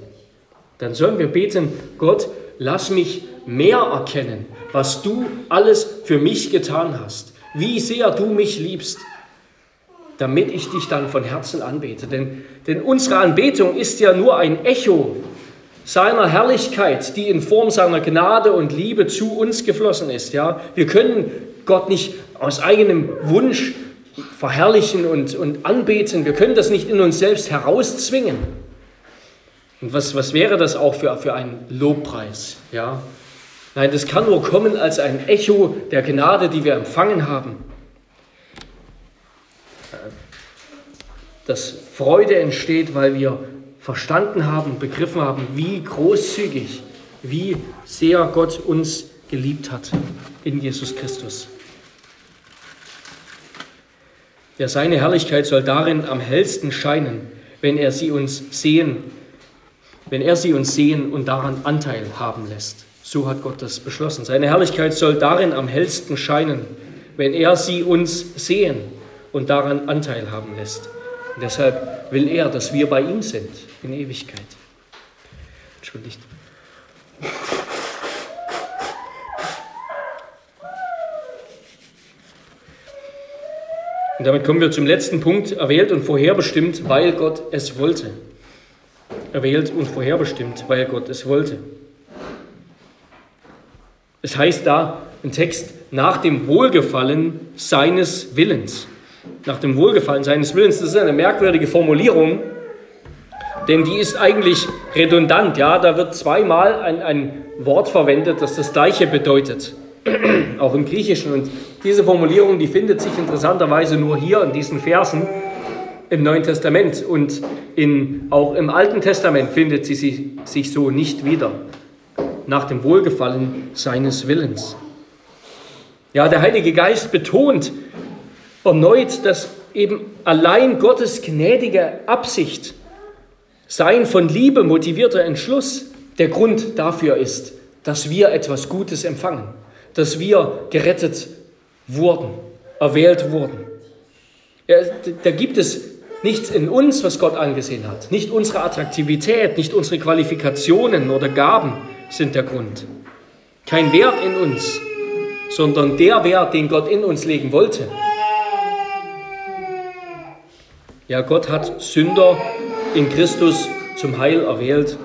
Dann sollen wir beten, Gott, lass mich mehr erkennen, was du alles für mich getan hast, wie sehr du mich liebst, damit ich dich dann von Herzen anbete. Denn, denn unsere Anbetung ist ja nur ein Echo seiner Herrlichkeit, die in Form seiner Gnade und Liebe zu uns geflossen ist. Ja? Wir können Gott nicht aus eigenem Wunsch verherrlichen und, und anbeten. Wir können das nicht in uns selbst herauszwingen. Und was, was wäre das auch für, für ein Lobpreis? Ja? Nein, das kann nur kommen als ein Echo der Gnade, die wir empfangen haben. Dass Freude entsteht, weil wir verstanden haben, begriffen haben, wie großzügig, wie sehr Gott uns geliebt hat in Jesus Christus. Ja, seine Herrlichkeit soll darin am hellsten scheinen, wenn er sie uns sehen, wenn er sie uns sehen und daran Anteil haben lässt. So hat Gott das beschlossen. Seine Herrlichkeit soll darin am hellsten scheinen, wenn er sie uns sehen und daran Anteil haben lässt. Und deshalb will er, dass wir bei ihm sind in Ewigkeit. Entschuldigt. Und damit kommen wir zum letzten Punkt, erwählt und vorherbestimmt, weil Gott es wollte. Erwählt und vorherbestimmt, weil Gott es wollte. Es heißt da im Text, nach dem Wohlgefallen seines Willens nach dem Wohlgefallen seines Willens. Das ist eine merkwürdige Formulierung, denn die ist eigentlich redundant. Ja, da wird zweimal ein, ein Wort verwendet, das das gleiche bedeutet, [clears throat] auch im Griechischen. Und diese Formulierung, die findet sich interessanterweise nur hier in diesen Versen im Neuen Testament und in, auch im Alten Testament findet sie sich, sich so nicht wieder. Nach dem Wohlgefallen seines Willens. Ja, der Heilige Geist betont erneut, dass eben allein Gottes gnädige Absicht, sein von Liebe motivierter Entschluss der Grund dafür ist, dass wir etwas Gutes empfangen. dass wir gerettet wurden, erwählt wurden. Da gibt es nichts in uns, was Gott angesehen hat. Nicht unsere Attraktivität, nicht unsere Qualifikationen oder Gaben sind der Grund. Kein Wert in uns, sondern der Wert, den Gott in uns legen wollte. Ja, Gott hat Sünder in Christus zum Heil erwählt,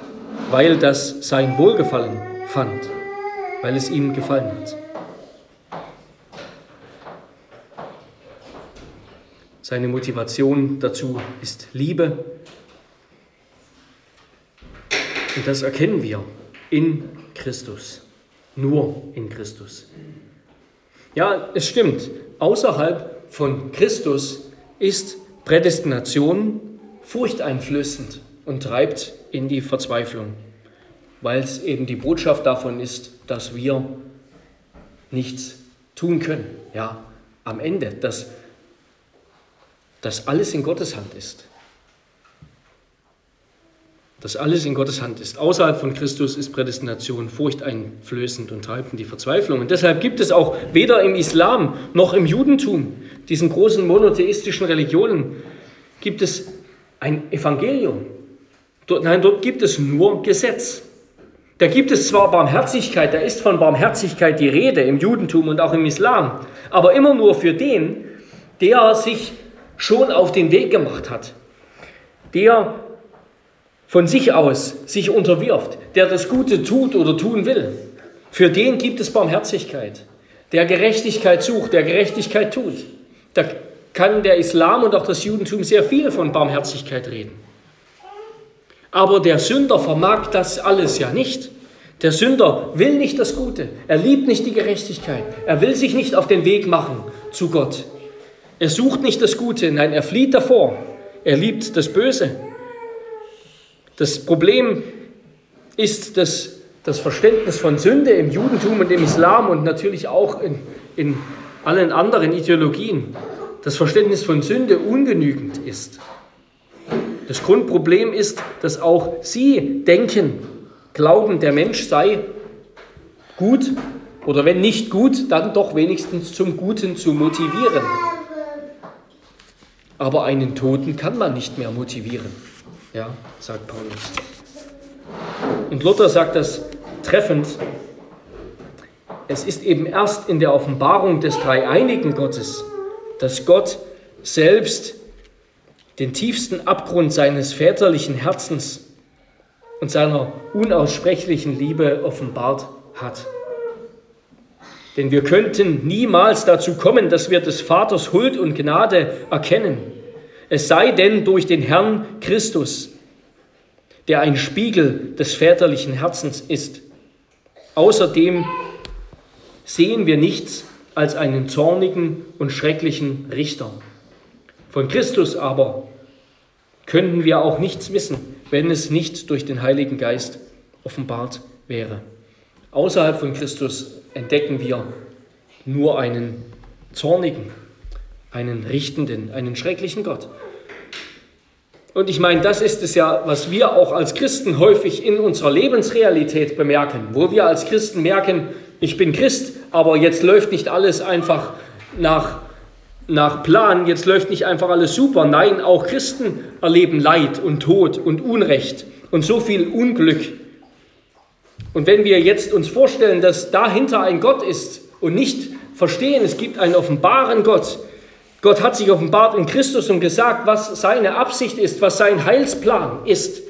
weil das sein Wohlgefallen fand, weil es ihm gefallen hat. Seine Motivation dazu ist Liebe. Und das erkennen wir in Christus, nur in Christus. Ja, es stimmt, außerhalb von Christus ist Prädestination furchteinflößend und treibt in die Verzweiflung, weil es eben die Botschaft davon ist, dass wir nichts tun können. Ja, am Ende, dass, dass alles in Gottes Hand ist. Dass alles in Gottes Hand ist. Außerhalb von Christus ist Prädestination furchteinflößend und treibt in die Verzweiflung. Und deshalb gibt es auch weder im Islam noch im Judentum diesen großen monotheistischen Religionen, gibt es ein Evangelium. Dort, nein, dort gibt es nur Gesetz. Da gibt es zwar Barmherzigkeit, da ist von Barmherzigkeit die Rede im Judentum und auch im Islam, aber immer nur für den, der sich schon auf den Weg gemacht hat, der von sich aus sich unterwirft, der das Gute tut oder tun will. Für den gibt es Barmherzigkeit, der Gerechtigkeit sucht, der Gerechtigkeit tut. Da kann der Islam und auch das Judentum sehr viel von Barmherzigkeit reden. Aber der Sünder vermag das alles ja nicht. Der Sünder will nicht das Gute, er liebt nicht die Gerechtigkeit, er will sich nicht auf den Weg machen zu Gott. Er sucht nicht das Gute, nein, er flieht davor. Er liebt das Böse. Das Problem ist das, das Verständnis von Sünde im Judentum und im Islam und natürlich auch in, in allen anderen Ideologien das Verständnis von Sünde ungenügend ist. Das Grundproblem ist, dass auch sie denken, glauben, der Mensch sei gut oder wenn nicht gut, dann doch wenigstens zum Guten zu motivieren. Aber einen Toten kann man nicht mehr motivieren, ja, sagt Paulus. Und Luther sagt das treffend, es ist eben erst in der Offenbarung des dreieinigen Gottes, dass Gott selbst den tiefsten Abgrund seines väterlichen Herzens und seiner unaussprechlichen Liebe offenbart hat. Denn wir könnten niemals dazu kommen, dass wir des Vaters Huld und Gnade erkennen, es sei denn durch den Herrn Christus, der ein Spiegel des väterlichen Herzens ist. Außerdem sehen wir nichts als einen zornigen und schrecklichen Richter. Von Christus aber könnten wir auch nichts wissen, wenn es nicht durch den Heiligen Geist offenbart wäre. Außerhalb von Christus entdecken wir nur einen zornigen, einen richtenden, einen schrecklichen Gott. Und ich meine, das ist es ja, was wir auch als Christen häufig in unserer Lebensrealität bemerken, wo wir als Christen merken, ich bin Christ, aber jetzt läuft nicht alles einfach nach, nach Plan, jetzt läuft nicht einfach alles super. Nein, auch Christen erleben Leid und Tod und Unrecht und so viel Unglück. Und wenn wir jetzt uns vorstellen, dass dahinter ein Gott ist und nicht verstehen, es gibt einen offenbaren Gott, Gott hat sich offenbart in Christus und gesagt, was seine Absicht ist, was sein Heilsplan ist,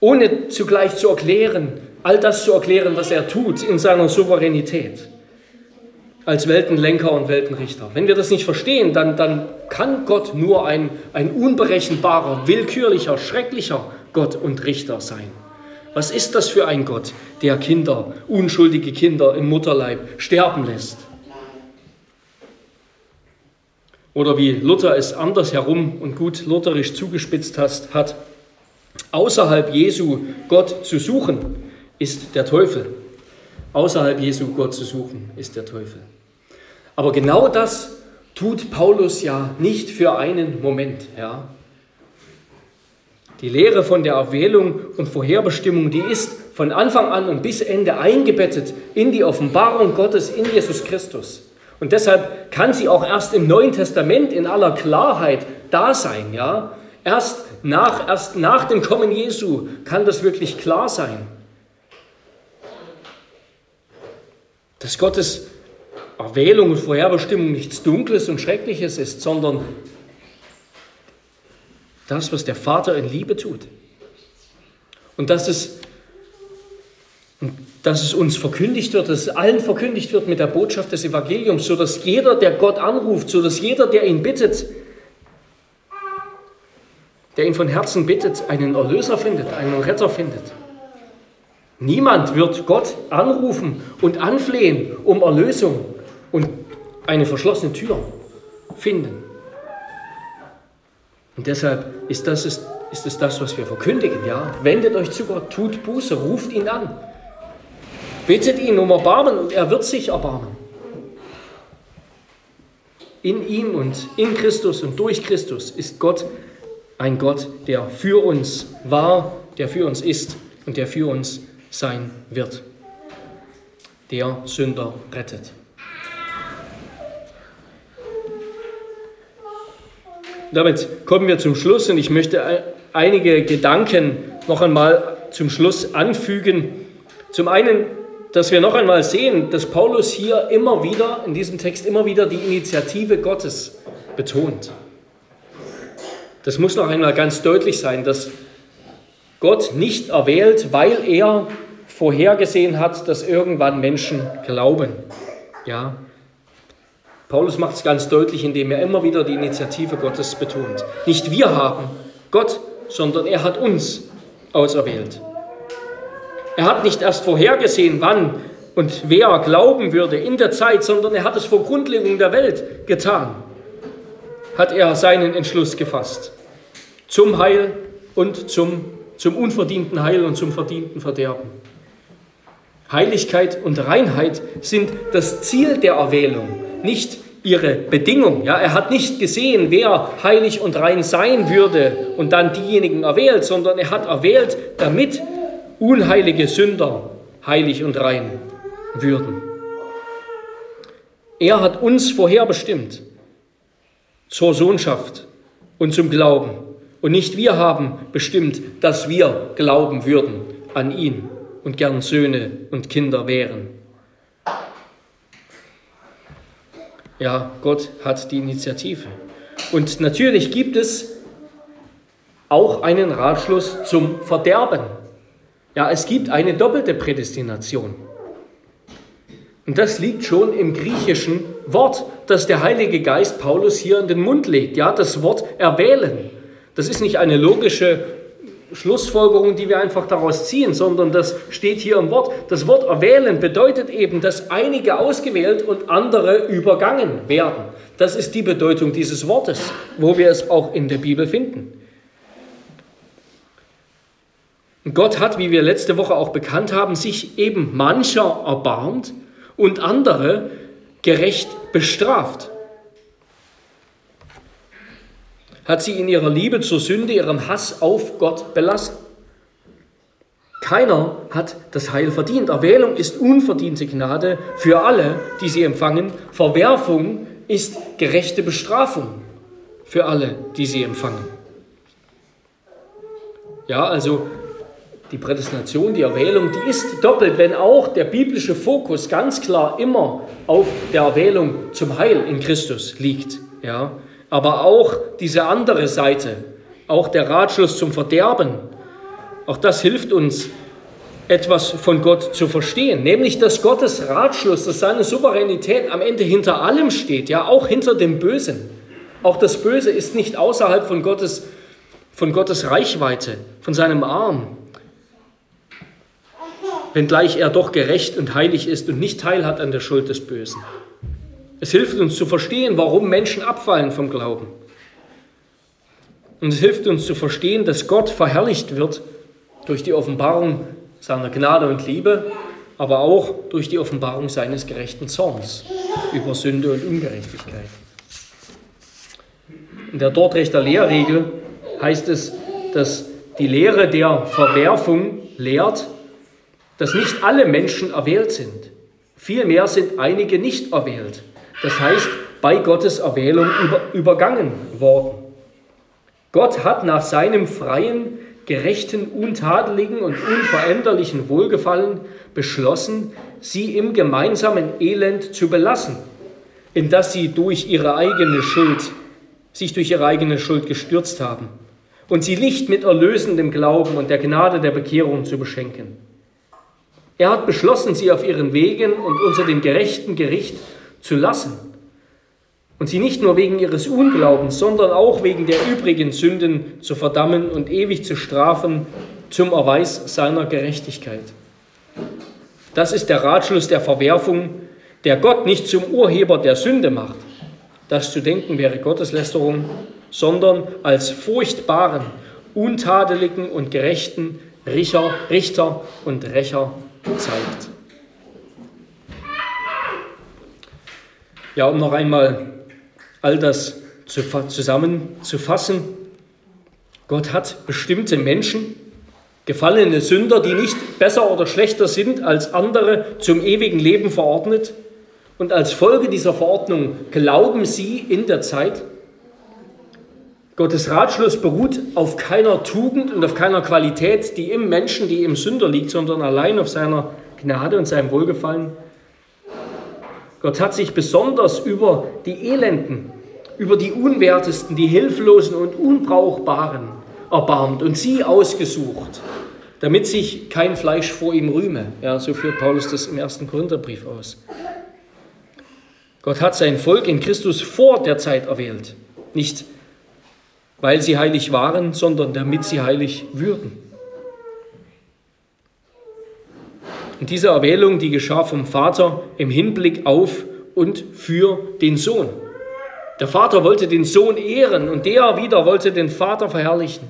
ohne zugleich zu erklären, all das zu erklären, was er tut in seiner Souveränität als Weltenlenker und Weltenrichter. Wenn wir das nicht verstehen, dann, dann kann Gott nur ein, ein unberechenbarer, willkürlicher, schrecklicher Gott und Richter sein. Was ist das für ein Gott, der Kinder, unschuldige Kinder im Mutterleib sterben lässt? Oder wie Luther es andersherum und gut lutherisch zugespitzt hat, außerhalb Jesu Gott zu suchen, ist der Teufel. Außerhalb Jesu Gott zu suchen, ist der Teufel. Aber genau das tut Paulus ja nicht für einen Moment. Ja. Die Lehre von der Erwählung und Vorherbestimmung, die ist von Anfang an und bis Ende eingebettet in die Offenbarung Gottes in Jesus Christus. Und deshalb kann sie auch erst im Neuen Testament in aller Klarheit da sein. Ja? Erst, nach, erst nach dem Kommen Jesu kann das wirklich klar sein. Dass Gottes Erwählung und Vorherbestimmung nichts Dunkles und Schreckliches ist, sondern das, was der Vater in Liebe tut. Und dass es, dass es uns verkündigt wird, dass es allen verkündigt wird mit der Botschaft des Evangeliums, sodass jeder, der Gott anruft, sodass jeder, der ihn bittet, der ihn von Herzen bittet, einen Erlöser findet, einen Retter findet. Niemand wird Gott anrufen und anflehen um Erlösung und eine verschlossene Tür finden. Und deshalb ist das, ist, ist es das, was wir verkündigen. Ja? Wendet euch zu Gott, tut Buße, ruft ihn an. Bittet ihn um Erbarmen und er wird sich erbarmen. In ihm und in Christus und durch Christus ist Gott ein Gott, der für uns war, der für uns ist und der für uns sein wird. Der Sünder rettet. Damit kommen wir zum Schluss und ich möchte einige Gedanken noch einmal zum Schluss anfügen. Zum einen, dass wir noch einmal sehen, dass Paulus hier immer wieder, in diesem Text immer wieder die Initiative Gottes betont. Das muss noch einmal ganz deutlich sein, dass Gott nicht erwählt, weil er vorhergesehen hat, dass irgendwann Menschen glauben. Ja, Paulus macht es ganz deutlich, indem er immer wieder die Initiative Gottes betont. Nicht wir haben Gott, sondern er hat uns auserwählt. Er hat nicht erst vorhergesehen, wann und wer glauben würde in der Zeit, sondern er hat es vor Grundlegung der Welt getan. Hat er seinen Entschluss gefasst. Zum Heil und zum, zum unverdienten Heil und zum verdienten Verderben. Heiligkeit und Reinheit sind das Ziel der Erwählung, nicht ihre Bedingung. Ja, er hat nicht gesehen, wer heilig und rein sein würde und dann diejenigen erwählt, sondern er hat erwählt, damit unheilige Sünder heilig und rein würden. Er hat uns vorherbestimmt zur Sohnschaft und zum Glauben. Und nicht wir haben bestimmt, dass wir glauben würden an ihn und gern Söhne und Kinder wären. Ja, Gott hat die Initiative. Und natürlich gibt es auch einen Ratschluss zum Verderben. Ja, es gibt eine doppelte Prädestination. Und das liegt schon im griechischen Wort, das der Heilige Geist Paulus hier in den Mund legt. Ja, das Wort erwählen. Das ist nicht eine logische Schlussfolgerung, die wir einfach daraus ziehen, sondern das steht hier im Wort. Das Wort erwählen bedeutet eben, dass einige ausgewählt und andere übergangen werden. Das ist die Bedeutung dieses Wortes, wo wir es auch in der Bibel finden. Gott hat, wie wir letzte Woche auch bekannt haben, sich eben mancher erbarmt und andere gerecht bestraft hat sie in ihrer Liebe zur Sünde, ihrem Hass auf Gott belassen. Keiner hat das Heil verdient. Erwählung ist unverdiente Gnade für alle, die sie empfangen. Verwerfung ist gerechte Bestrafung für alle, die sie empfangen. Ja, also die Prädestination, die Erwählung, die ist doppelt, wenn auch der biblische Fokus ganz klar immer auf der Erwählung zum Heil in Christus liegt. Ja, aber auch diese andere Seite, auch der Ratschluss zum Verderben, auch das hilft uns, etwas von Gott zu verstehen, nämlich dass Gottes Ratschluss, dass seine Souveränität am Ende hinter allem steht, ja auch hinter dem Bösen. Auch das Böse ist nicht außerhalb von Gottes, von Gottes Reichweite, von seinem Arm, wenngleich er doch gerecht und heilig ist und nicht teilhat an der Schuld des Bösen. Es hilft uns zu verstehen, warum Menschen abfallen vom Glauben. Und es hilft uns zu verstehen, dass Gott verherrlicht wird durch die Offenbarung seiner Gnade und Liebe, aber auch durch die Offenbarung seines gerechten Zorns über Sünde und Ungerechtigkeit. In der Dortrechter Lehrregel heißt es, dass die Lehre der Verwerfung lehrt, dass nicht alle Menschen erwählt sind. Vielmehr sind einige nicht erwählt. Das heißt, bei Gottes Erwählung über, übergangen worden. Gott hat nach seinem freien, gerechten, untadeligen und unveränderlichen Wohlgefallen beschlossen, sie im gemeinsamen Elend zu belassen, in das sie durch ihre eigene Schuld, sich durch ihre eigene Schuld gestürzt haben und sie nicht mit erlösendem Glauben und der Gnade der Bekehrung zu beschenken. Er hat beschlossen, sie auf ihren Wegen und unter dem gerechten Gericht zu lassen und sie nicht nur wegen ihres Unglaubens, sondern auch wegen der übrigen Sünden zu verdammen und ewig zu strafen zum Erweis seiner Gerechtigkeit. Das ist der Ratschluss der Verwerfung, der Gott nicht zum Urheber der Sünde macht. Das zu denken wäre Gotteslästerung, sondern als furchtbaren, untadeligen und gerechten Richter, Richter und Rächer zeigt. Ja, um noch einmal all das zusammenzufassen. Gott hat bestimmte Menschen, gefallene Sünder, die nicht besser oder schlechter sind als andere, zum ewigen Leben verordnet. Und als Folge dieser Verordnung glauben sie in der Zeit. Gottes Ratschluss beruht auf keiner Tugend und auf keiner Qualität, die im Menschen, die im Sünder liegt, sondern allein auf seiner Gnade und seinem Wohlgefallen. Gott hat sich besonders über die Elenden, über die Unwertesten, die Hilflosen und Unbrauchbaren erbarmt und sie ausgesucht, damit sich kein Fleisch vor ihm rühme. Ja, so führt Paulus das im ersten Korintherbrief aus. Gott hat sein Volk in Christus vor der Zeit erwählt, nicht weil sie heilig waren, sondern damit sie heilig würden. Und diese Erwählung, die geschah vom Vater im Hinblick auf und für den Sohn. Der Vater wollte den Sohn ehren und der wieder wollte den Vater verherrlichen.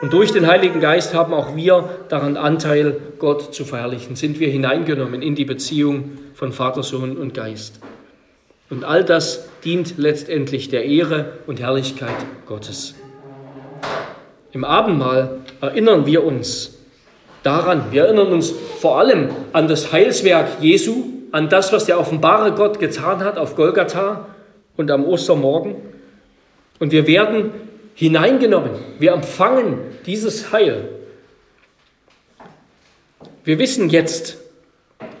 Und durch den Heiligen Geist haben auch wir daran Anteil, Gott zu verherrlichen. Sind wir hineingenommen in die Beziehung von Vater, Sohn und Geist. Und all das dient letztendlich der Ehre und Herrlichkeit Gottes. Im Abendmahl erinnern wir uns daran. Wir erinnern uns vor allem an das Heilswerk Jesu, an das, was der offenbare Gott getan hat auf Golgatha und am Ostermorgen. Und wir werden hineingenommen. Wir empfangen dieses Heil. Wir wissen jetzt,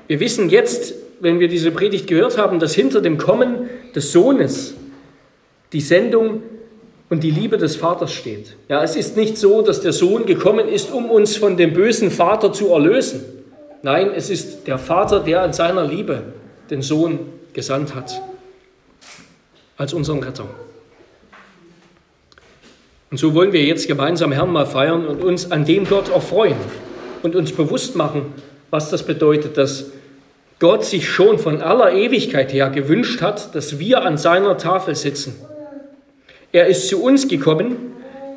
wir wissen jetzt, wenn wir diese Predigt gehört haben, dass hinter dem Kommen des Sohnes die Sendung und die Liebe des Vaters steht. Ja, es ist nicht so, dass der Sohn gekommen ist, um uns von dem bösen Vater zu erlösen. Nein, es ist der Vater, der in seiner Liebe den Sohn gesandt hat als unseren Retter. Und so wollen wir jetzt gemeinsam Herrn mal feiern und uns an dem Gott erfreuen und uns bewusst machen, was das bedeutet, dass Gott sich schon von aller Ewigkeit her gewünscht hat, dass wir an seiner Tafel sitzen. Er ist zu uns gekommen,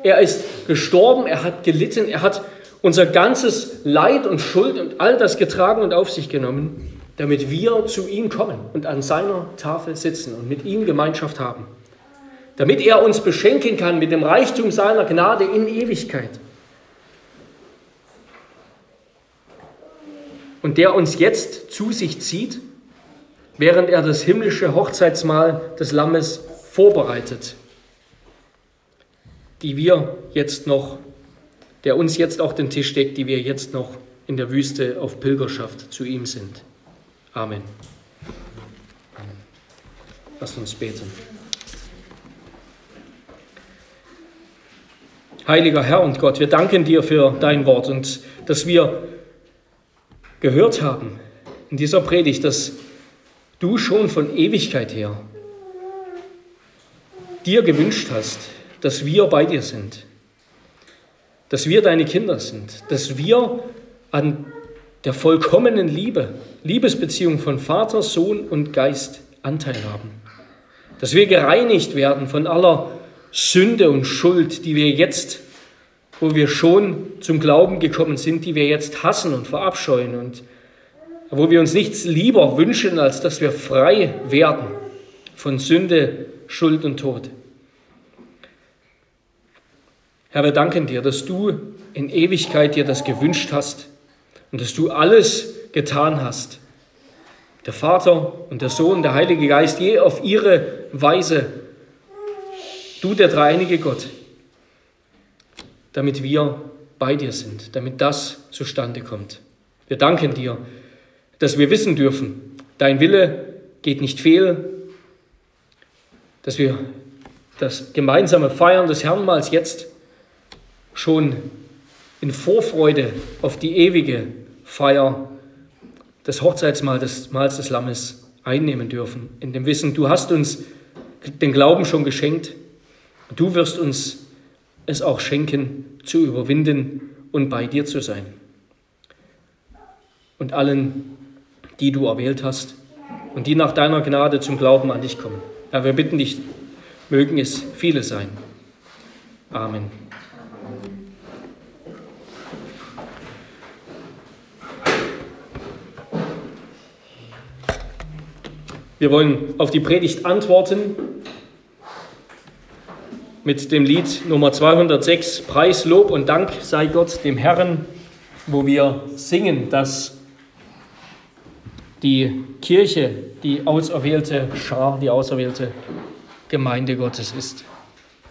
er ist gestorben, er hat gelitten, er hat unser ganzes Leid und Schuld und all das getragen und auf sich genommen damit wir zu ihm kommen und an seiner Tafel sitzen und mit ihm Gemeinschaft haben. Damit er uns beschenken kann mit dem Reichtum seiner Gnade in Ewigkeit. Und der uns jetzt zu sich zieht, während er das himmlische Hochzeitsmahl des Lammes vorbereitet, die wir jetzt noch, der uns jetzt auch den Tisch deckt, die wir jetzt noch in der Wüste auf Pilgerschaft zu ihm sind. Amen. Lasst uns beten. Heiliger Herr und Gott, wir danken dir für dein Wort und dass wir gehört haben in dieser Predigt, dass du schon von Ewigkeit her dir gewünscht hast, dass wir bei dir sind, dass wir deine Kinder sind, dass wir an der vollkommenen Liebe, Liebesbeziehung von Vater, Sohn und Geist Anteil haben. Dass wir gereinigt werden von aller Sünde und Schuld, die wir jetzt, wo wir schon zum Glauben gekommen sind, die wir jetzt hassen und verabscheuen und wo wir uns nichts lieber wünschen, als dass wir frei werden von Sünde, Schuld und Tod. Herr, wir danken dir, dass du in Ewigkeit dir das gewünscht hast und dass du alles getan hast. Der Vater und der Sohn, der Heilige Geist, je auf ihre Weise, du der dreieinige Gott, damit wir bei dir sind, damit das zustande kommt. Wir danken dir, dass wir wissen dürfen, dein Wille geht nicht fehl, dass wir das gemeinsame Feiern des Herrnmahls jetzt schon in Vorfreude auf die ewige Feier des Hochzeitsmahls des, des Lammes einnehmen dürfen. In dem Wissen, du hast uns den Glauben schon geschenkt. Du wirst uns es auch schenken, zu überwinden und bei dir zu sein. Und allen, die du erwählt hast und die nach deiner Gnade zum Glauben an dich kommen. Herr, wir bitten dich, mögen es viele sein. Amen. Wir wollen auf die Predigt antworten mit dem Lied Nummer 206, Preis, Lob und Dank sei Gott dem Herrn, wo wir singen, dass die Kirche die auserwählte Schar, die auserwählte Gemeinde Gottes ist.